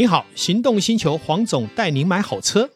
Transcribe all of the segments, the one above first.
你好，行动星球黄总带您买好车。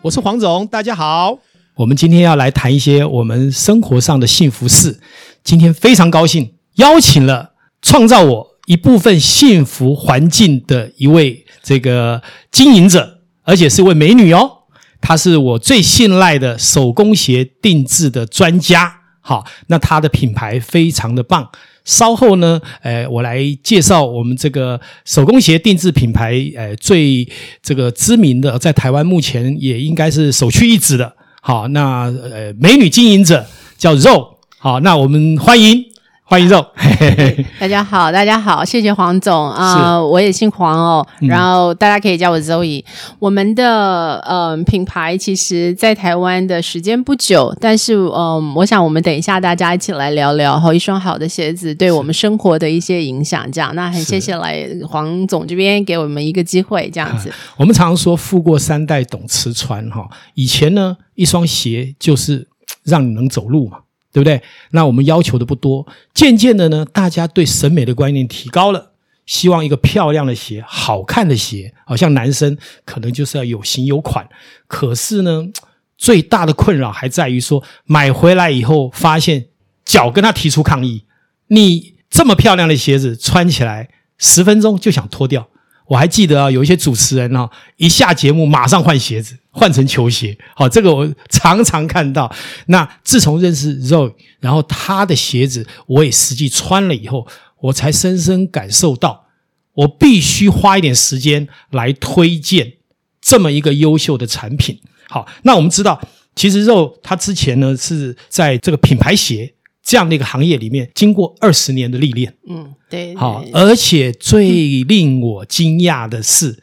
我是黄总，大家好。我们今天要来谈一些我们生活上的幸福事。今天非常高兴，邀请了创造我一部分幸福环境的一位这个经营者，而且是一位美女哦。她是我最信赖的手工鞋定制的专家。好，那它的品牌非常的棒。稍后呢，呃，我来介绍我们这个手工鞋定制品牌，呃，最这个知名的，在台湾目前也应该是首屈一指的。好，那呃，美女经营者叫肉。好，那我们欢迎。欢迎肉，大家好，大家好，谢谢黄总。啊、呃，我也姓黄哦，嗯、然后大家可以叫我 Zoe。我们的呃品牌其实，在台湾的时间不久，但是嗯、呃，我想我们等一下大家一起来聊聊哈，一双好的鞋子对我们生活的一些影响，这样，那很谢谢来黄总这边给我们一个机会，这样子。啊、我们常常说富过三代懂吃穿哈，以前呢，一双鞋就是让你能走路嘛。对不对？那我们要求的不多，渐渐的呢，大家对审美的观念提高了，希望一个漂亮的鞋、好看的鞋，好像男生可能就是要有型有款。可是呢，最大的困扰还在于说，买回来以后发现脚跟他提出抗议，你这么漂亮的鞋子穿起来十分钟就想脱掉。我还记得啊，有一些主持人啊，一下节目马上换鞋子，换成球鞋。好，这个我常常看到。那自从认识 Zoe，然后他的鞋子我也实际穿了以后，我才深深感受到，我必须花一点时间来推荐这么一个优秀的产品。好，那我们知道，其实 Zoe 他之前呢是在这个品牌鞋。这样的一个行业里面，经过二十年的历练，嗯，对，好，而且最令我惊讶的是，嗯、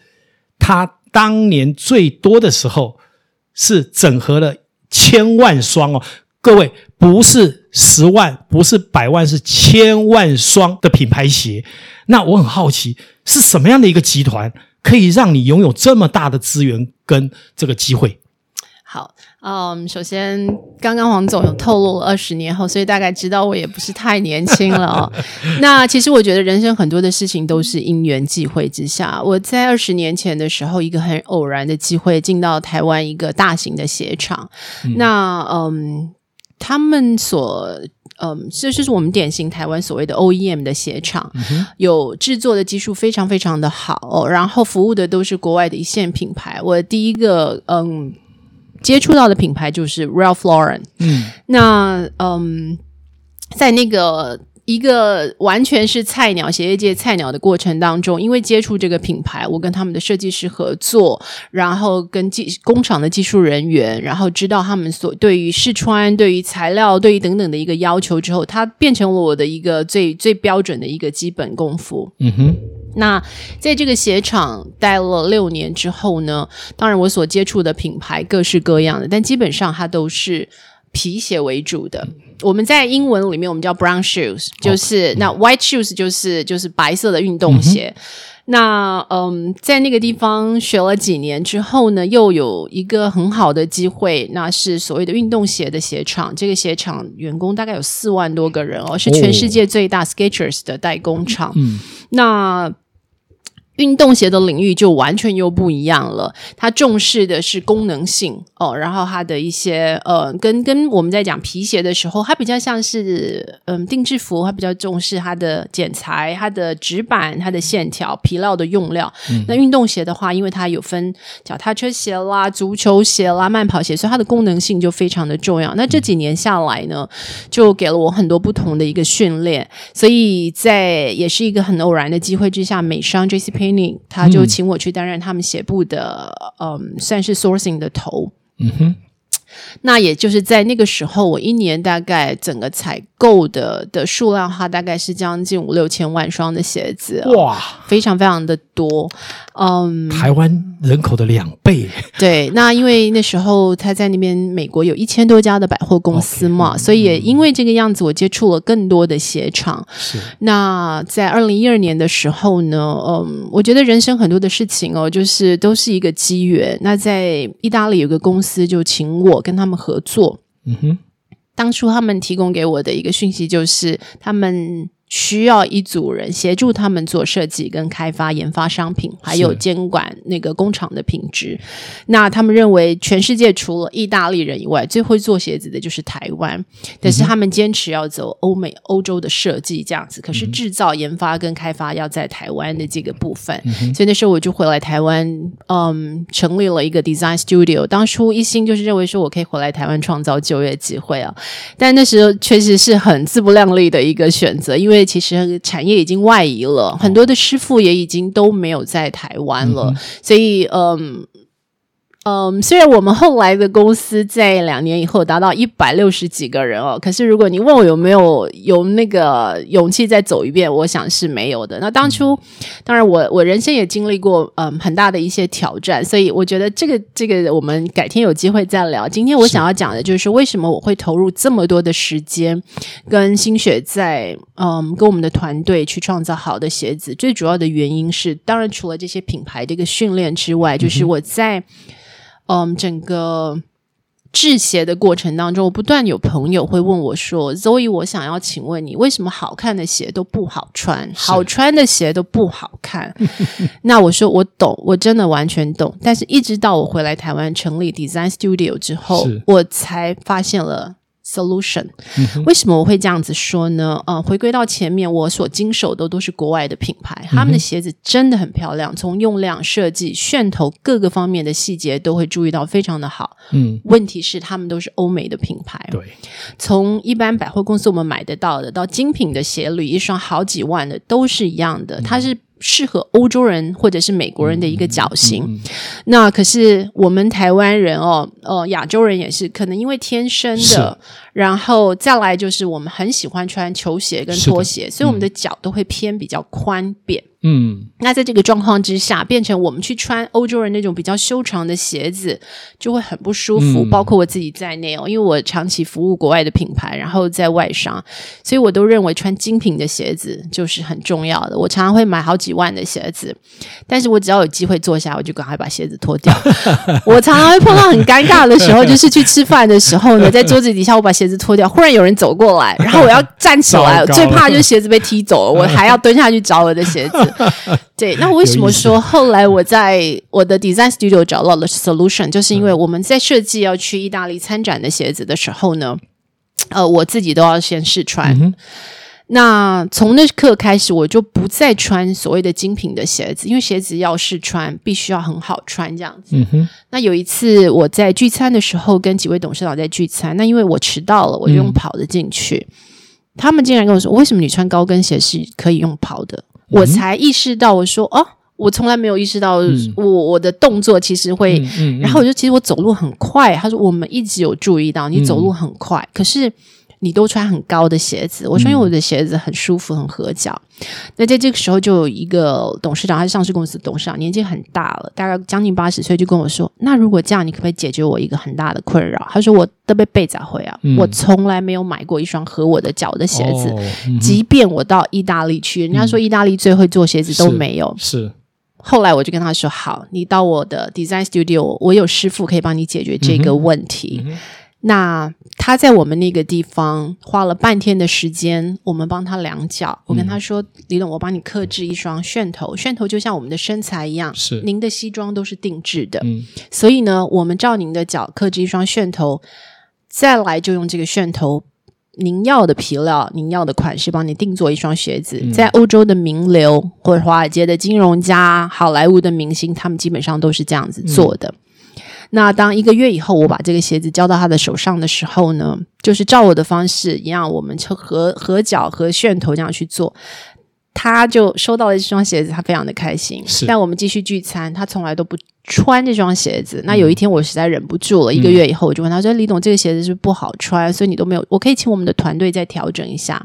他当年最多的时候是整合了千万双哦，各位不是十万，不是百万，是千万双的品牌鞋。那我很好奇，是什么样的一个集团可以让你拥有这么大的资源跟这个机会？好，嗯，首先，刚刚黄总有透露了二十年后，所以大概知道我也不是太年轻了哦。那其实我觉得人生很多的事情都是因缘际会之下。我在二十年前的时候，一个很偶然的机会进到台湾一个大型的鞋厂。嗯那嗯，他们所嗯，这就是我们典型台湾所谓的 OEM 的鞋厂，嗯、有制作的技术非常非常的好，哦，然后服务的都是国外的一线品牌。我第一个嗯。接触到的品牌就是 Ralph Lauren。嗯，那嗯，在那个一个完全是菜鸟鞋业界菜鸟的过程当中，因为接触这个品牌，我跟他们的设计师合作，然后跟技工厂的技术人员，然后知道他们所对于试穿、对于材料、对于等等的一个要求之后，它变成了我的一个最最标准的一个基本功夫。嗯哼。那在这个鞋厂待了六年之后呢，当然我所接触的品牌各式各样的，但基本上它都是皮鞋为主的。我们在英文里面我们叫 brown shoes，就是、哦、那 white shoes 就是就是白色的运动鞋。嗯、那嗯，在那个地方学了几年之后呢，又有一个很好的机会，那是所谓的运动鞋的鞋厂。这个鞋厂员工大概有四万多个人哦，是全世界最大 Skechers 的代工厂。嗯，那。运动鞋的领域就完全又不一样了，它重视的是功能性哦，然后它的一些呃，跟跟我们在讲皮鞋的时候，它比较像是嗯定制服，它比较重视它的剪裁、它的纸板、它的线条、皮料的用料。嗯、那运动鞋的话，因为它有分脚踏车鞋啦、足球鞋啦、慢跑鞋，所以它的功能性就非常的重要。那这几年下来呢，就给了我很多不同的一个训练，所以在也是一个很偶然的机会之下，美商他就请我去担任他们鞋部的，嗯，嗯，算是 sourcing 的头。嗯哼。那也就是在那个时候，我一年大概整个采购的的数量，它大概是将近五六千万双的鞋子，哇，非常非常的多，嗯，台湾人口的两倍。对，那因为那时候他在那边美国有一千多家的百货公司嘛，Okay, 所以也因为这个样子，我接触了更多的鞋厂。是，那在二零一二年的时候呢，嗯，我觉得人生很多的事情哦，就是都是一个机缘。那在意大利有个公司就请我。跟他们合作，嗯哼，当初他们提供给我的一个讯息就是他们。需要一组人协助他们做设计跟开发、研发商品，还有监管那个工厂的品质。那他们认为，全世界除了意大利人以外，最会做鞋子的就是台湾。但是他们坚持要走欧美、欧洲的设计这样子。可是制造、研发跟开发要在台湾的这个部分。嗯、所以那时候我就回来台湾，嗯，成立了一个 Design Studio。当初一心就是认为说我可以回来台湾创造就业机会啊。但那时候确实是很自不量力的一个选择，因为。其实产业已经外移了，很多的师傅也已经都没有在台湾了，嗯、所以嗯。嗯，虽然我们后来的公司在两年以后达到一百六十几个人哦，可是如果你问我有没有有那个勇气再走一遍，我想是没有的。那当初，当然我我人生也经历过嗯很大的一些挑战，所以我觉得这个这个我们改天有机会再聊。今天我想要讲的就是为什么我会投入这么多的时间跟心血在嗯跟我们的团队去创造好的鞋子。最主要的原因是，当然除了这些品牌的一个训练之外，就是我在。嗯，整个制鞋的过程当中，我不断有朋友会问我说：“Zoe，我想要请问你，为什么好看的鞋都不好穿，好穿的鞋都不好看？” 那我说我懂，我真的完全懂。但是，一直到我回来台湾成立 Design Studio 之后，我才发现了。Solution，为什么我会这样子说呢？呃，回归到前面，我所经手的都是国外的品牌，他们的鞋子真的很漂亮，从用量、设计、楦头各个方面的细节都会注意到非常的好。嗯，问题是他们都是欧美的品牌，对，从一般百货公司我们买得到的到精品的鞋履，一双好几万的都是一样的，它是。适合欧洲人或者是美国人的一个脚型，嗯嗯嗯、那可是我们台湾人哦，呃，亚洲人也是，可能因为天生的，然后再来就是我们很喜欢穿球鞋跟拖鞋，嗯、所以我们的脚都会偏比较宽扁。嗯，那在这个状况之下，变成我们去穿欧洲人那种比较修长的鞋子，就会很不舒服。嗯、包括我自己在内哦，因为我长期服务国外的品牌，然后在外商，所以我都认为穿精品的鞋子就是很重要的。我常常会买好几万的鞋子，但是我只要有机会坐下，我就赶快把鞋子脱掉。我常常会碰到很尴尬的时候，就是去吃饭的时候呢，在桌子底下我把鞋子脱掉，忽然有人走过来，然后我要站起来，最怕就是鞋子被踢走了，我还要蹲下去找我的鞋子。对，那我为什么说后来我在我的 design studio 找到了 solution，就是因为我们在设计要去意大利参展的鞋子的时候呢，呃，我自己都要先试穿。嗯、那从那刻开始，我就不再穿所谓的精品的鞋子，因为鞋子要试穿，必须要很好穿这样子。嗯、哼那有一次我在聚餐的时候，跟几位董事长在聚餐，那因为我迟到了，我就用跑的进去，嗯、他们竟然跟我说：“为什么你穿高跟鞋是可以用跑的？”我才意识到，我说哦，我从来没有意识到我，我、嗯、我的动作其实会，嗯嗯嗯、然后我就其实我走路很快。他说我们一直有注意到你走路很快，嗯、可是。你都穿很高的鞋子，我说因为我的鞋子很舒服，很合脚。嗯、那在这个时候，就有一个董事长，他是上市公司董事长，年纪很大了，大概将近八十岁，就跟我说：“那如果这样，你可不可以解决我一个很大的困扰？”他说：“我都被背砸回啊，嗯、我从来没有买过一双合我的脚的鞋子，哦嗯、即便我到意大利去，人家说意大利最会做鞋子都没有。是”是。后来我就跟他说：“好，你到我的 design studio，我有师傅可以帮你解决这个问题。嗯”嗯那他在我们那个地方花了半天的时间，我们帮他量脚。我跟他说：“嗯、李总，我帮你克制一双楦头，楦头就像我们的身材一样，是。您的西装都是定制的，嗯，所以呢，我们照您的脚克制一双楦头，再来就用这个楦头，您要的皮料，您要的款式，帮你定做一双鞋子。嗯、在欧洲的名流或者华尔街的金融家、好莱坞的明星，他们基本上都是这样子做的。嗯”那当一个月以后，我把这个鞋子交到他的手上的时候呢，就是照我的方式一样，我们就合合脚和楦头这样去做，他就收到了这双鞋子，他非常的开心。是，但我们继续聚餐，他从来都不穿这双鞋子。那有一天我实在忍不住了，嗯、一个月以后我就问他说：“李董，这个鞋子是不是不好穿？所以你都没有，我可以请我们的团队再调整一下。”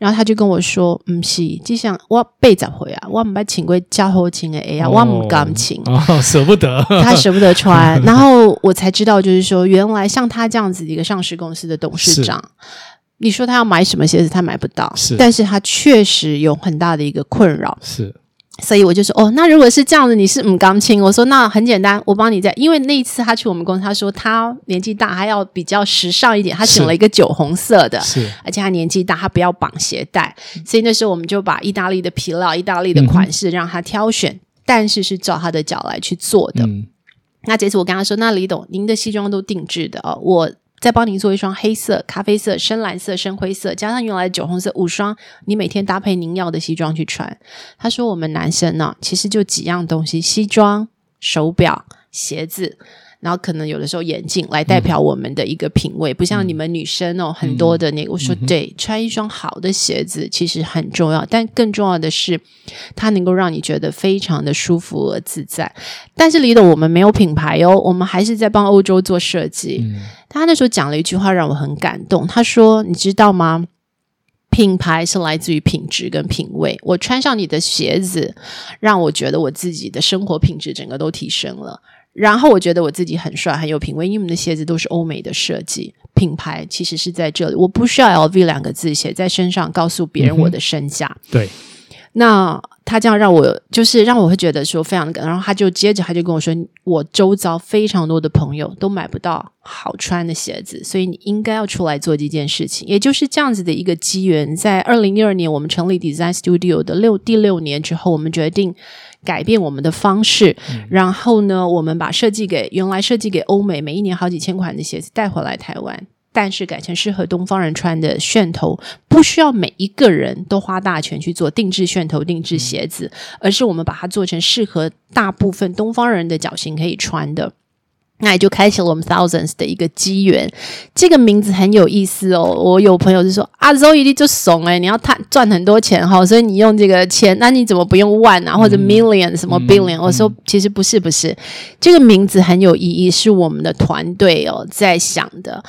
然后他就跟我说：“嗯，是，就像我背着回啊，我没请过加厚请的 A 啊，我不敢请，哦，舍不得，他舍不得穿。然后我才知道，就是说，原来像他这样子一个上市公司的董事长，是你说他要买什么鞋子，他买不到，是，但是他确实有很大的一个困扰，是。”所以我就说，哦，那如果是这样子，你是唔甘青？我说那很简单，我帮你在，因为那一次他去我们公司，他说他年纪大，还要比较时尚一点，他选了一个酒红色的，是，而且他年纪大，他不要绑鞋带，所以那时候我们就把意大利的皮料、意大利的款式让他挑选，嗯、但是是照他的脚来去做的。嗯、那这次我跟他说，那李董，您的西装都定制的哦，我。再帮您做一双黑色、咖啡色、深蓝色、深灰色，加上原来的酒红色，五双，你每天搭配您要的西装去穿。他说：“我们男生呢、其实就几样东西：西装、手表、鞋子。”然后可能有的时候眼镜来代表我们的一个品味，嗯、不像你们女生哦，嗯、很多的那个。我说对，嗯、穿一双好的鞋子其实很重要，但更重要的是，它能够让你觉得非常的舒服而自在。但是李董，我们没有品牌哦，我们还是在帮欧洲做设计。嗯、他那时候讲了一句话让我很感动，他说：“你知道吗？品牌是来自于品质跟品味。我穿上你的鞋子，让我觉得我自己的生活品质整个都提升了。”然后我觉得我自己很帅，很有品味，因为我们的鞋子都是欧美的设计，品牌其实是在这里，我不需要 LV 两个字写在身上，告诉别人我的身价。嗯、对，那他这样让我就是让我会觉得说非常的感动，然后他就接着他就跟我说，我周遭非常多的朋友都买不到好穿的鞋子，所以你应该要出来做这件事情，也就是这样子的一个机缘。在二零一二年，我们成立 Design Studio 的六第六年之后，我们决定。改变我们的方式，嗯、然后呢，我们把设计给原来设计给欧美，每一年好几千款的鞋子带回来台湾，但是改成适合东方人穿的楦头，不需要每一个人都花大钱去做定制楦头、定制鞋子，嗯、而是我们把它做成适合大部分东方人的脚型可以穿的。那也就开启了我们 Thousands 的一个机缘。这个名字很有意思哦。我有朋友就说啊，Zoe 你就怂哎，你要赚赚很多钱哈，所以你用这个钱，那你怎么不用 one 啊或者 million 什么 billion？、嗯、我说其实不是不是，这个名字很有意义，是我们的团队哦在想的。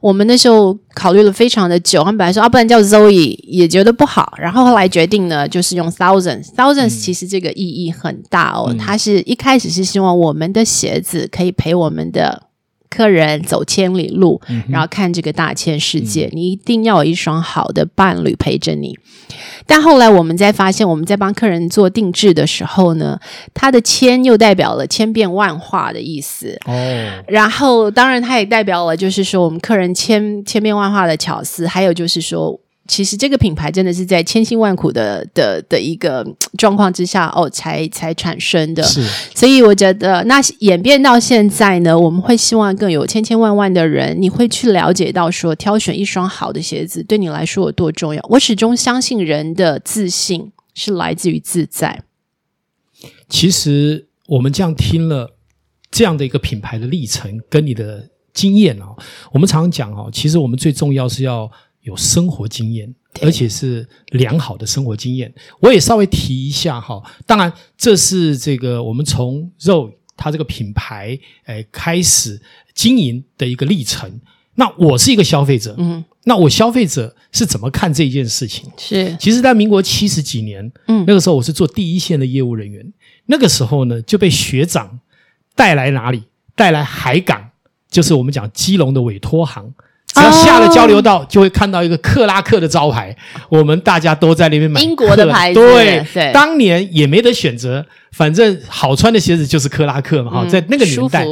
我们那时候考虑了非常的久，他们本来说啊，不然叫 Zoe 也觉得不好，然后后来决定呢，就是用 Thousands。Thousands 其实这个意义很大哦，嗯、它是一开始是希望我们的鞋子可以陪我们的。客人走千里路，然后看这个大千世界，嗯、你一定要有一双好的伴侣陪着你。但后来我们在发现，我们在帮客人做定制的时候呢，它的千又代表了千变万化的意思。哦，然后当然它也代表了，就是说我们客人千千变万化的巧思，还有就是说。其实这个品牌真的是在千辛万苦的的的一个状况之下哦，才才产生的。是，所以我觉得那演变到现在呢，我们会希望更有千千万万的人，你会去了解到说，挑选一双好的鞋子对你来说有多重要。我始终相信人的自信是来自于自在。其实我们这样听了这样的一个品牌的历程跟你的经验哦，我们常常讲哦，其实我们最重要是要。有生活经验，而且是良好的生活经验。我也稍微提一下哈，当然这是这个我们从 Zoe 它这个品牌诶开始经营的一个历程。那我是一个消费者，嗯，那我消费者是怎么看这件事情？是，其实，在民国七十几年，嗯，那个时候我是做第一线的业务人员，那个时候呢就被学长带来哪里？带来海港，就是我们讲基隆的委托行。只要下了交流道，就会看到一个克拉克的招牌。我们大家都在那边买英国的牌子。对对，当年也没得选择，反正好穿的鞋子就是克拉克嘛。哈，在那个年代，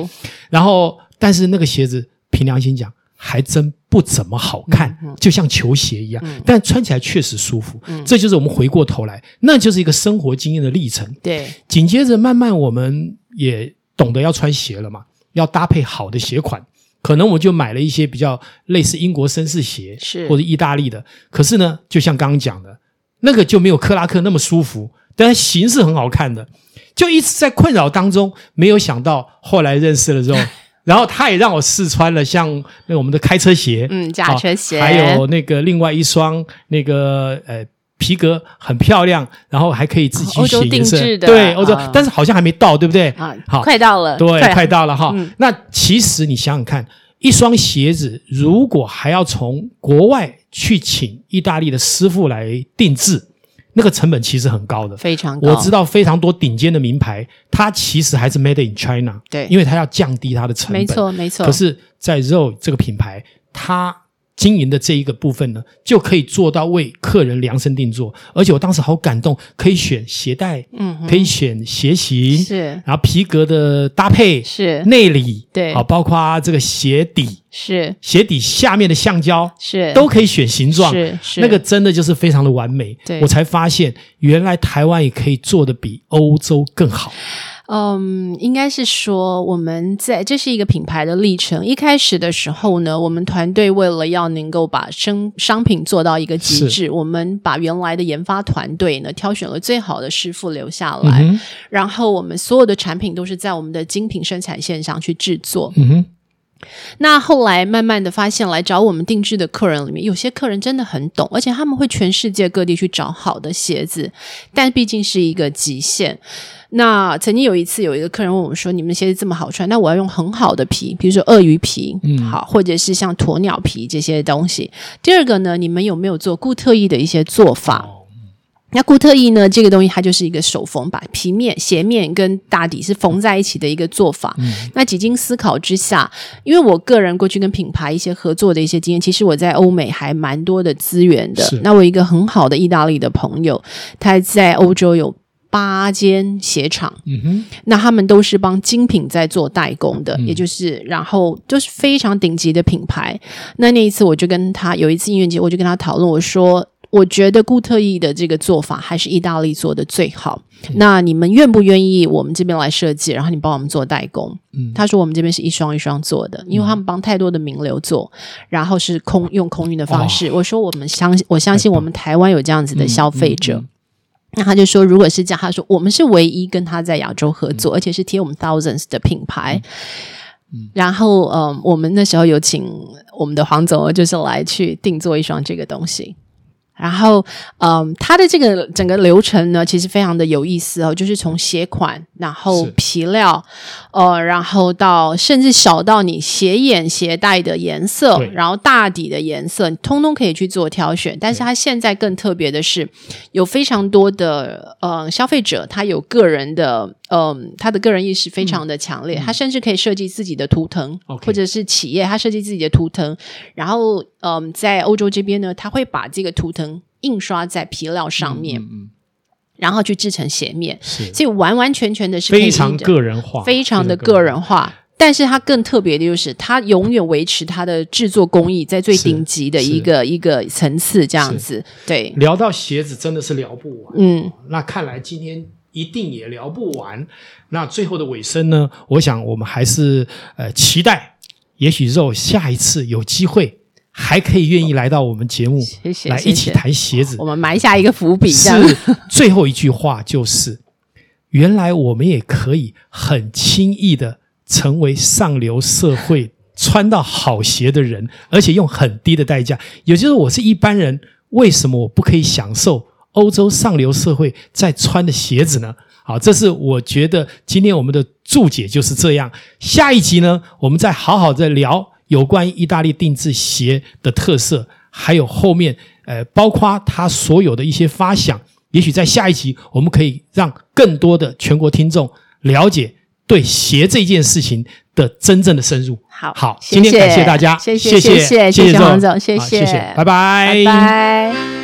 然后但是那个鞋子凭良心讲，还真不怎么好看，就像球鞋一样。但穿起来确实舒服。这就是我们回过头来，那就是一个生活经验的历程。对，紧接着慢慢我们也懂得要穿鞋了嘛，要搭配好的鞋款。可能我就买了一些比较类似英国绅士鞋，是或者意大利的。可是呢，就像刚刚讲的，那个就没有克拉克那么舒服，但是型是很好看的。就一直在困扰当中，没有想到后来认识了之后，然后他也让我试穿了像那个我们的开车鞋，嗯，驾车鞋，还有那个另外一双那个呃。皮革很漂亮，然后还可以自己写颜色，对，欧洲，但是好像还没到，对不对？啊，好，快到了，对，快到了哈。那其实你想想看，一双鞋子如果还要从国外去请意大利的师傅来定制，那个成本其实很高的，非常高。我知道非常多顶尖的名牌，它其实还是 Made in China，对，因为它要降低它的成本，没错，没错。可是，在 Zoe 这个品牌，它经营的这一个部分呢，就可以做到为客人量身定做。而且我当时好感动，可以选鞋带，嗯，可以选鞋型，是，然后皮革的搭配是。内里，对，好，包括这个鞋底是鞋底下面的橡胶是都可以选形状，是是那个真的就是非常的完美。对，我才发现原来台湾也可以做的比欧洲更好。嗯，应该是说我们在这是一个品牌的历程。一开始的时候呢，我们团队为了要能够把生商品做到一个极致，我们把原来的研发团队呢挑选了最好的师傅留下来，嗯、然后我们所有的产品都是在我们的精品生产线上去制作。嗯哼。那后来慢慢的发现，来找我们定制的客人里面，有些客人真的很懂，而且他们会全世界各地去找好的鞋子，但毕竟是一个极限。那曾经有一次，有一个客人问我们说：“你们的鞋子这么好穿，那我要用很好的皮，比如说鳄鱼皮，嗯，好，或者是像鸵鸟皮这些东西。第二个呢，你们有没有做固特异的一些做法？”那固特异呢？这个东西它就是一个手缝，把皮面、鞋面跟大底是缝在一起的一个做法。嗯、那几经思考之下，因为我个人过去跟品牌一些合作的一些经验，其实我在欧美还蛮多的资源的。那我一个很好的意大利的朋友，他在欧洲有八间鞋厂。嗯哼，那他们都是帮精品在做代工的，嗯、也就是然后就是非常顶级的品牌。那那一次我就跟他有一次音乐节，我就跟他讨论，我说。我觉得固特异的这个做法还是意大利做的最好。嗯、那你们愿不愿意我们这边来设计，然后你帮我们做代工？嗯，他说我们这边是一双一双做的，因为他们帮太多的名流做，然后是空用空运的方式。我说我们相信，我相信我们台湾有这样子的消费者。那他就说，如果是这样，他说我们是唯一跟他在亚洲合作，嗯、而且是贴我们 thousands 的品牌。嗯、然后，嗯，我们那时候有请我们的黄总，就是来去定做一双这个东西。然后，嗯，它的这个整个流程呢，其实非常的有意思哦，就是从鞋款，然后皮料，呃，然后到甚至小到你鞋眼、鞋带的颜色，然后大底的颜色，你通通可以去做挑选。但是它现在更特别的是，有非常多的呃消费者，他有个人的。嗯，他的个人意识非常的强烈，嗯、他甚至可以设计自己的图腾，嗯、或者是企业他设计自己的图腾，然后嗯，在欧洲这边呢，他会把这个图腾印刷在皮料上面，然后去制成鞋面，是所以完完全全的是非常个人化，非常的个人化。但是它更特别的就是，它永远维持它的制作工艺在最顶级的一个一个层次，这样子。对，聊到鞋子真的是聊不完。嗯，那看来今天。一定也聊不完。那最后的尾声呢？我想我们还是呃期待，也许肉下一次有机会还可以愿意来到我们节目，谢谢，来一起谈鞋子。我们埋下一个伏笔。是最后一句话就是，原来我们也可以很轻易的成为上流社会穿到好鞋的人，而且用很低的代价。也就是我是一般人，为什么我不可以享受？欧洲上流社会在穿的鞋子呢？好，这是我觉得今天我们的注解就是这样。下一集呢，我们再好好的聊有关意大利定制鞋的特色，还有后面呃，包括他所有的一些发想。也许在下一集，我们可以让更多的全国听众了解对鞋这件事情的真正的深入。好，好，今天感谢大家，谢谢，谢谢，谢谢黄总，谢谢，谢谢，拜拜，拜拜。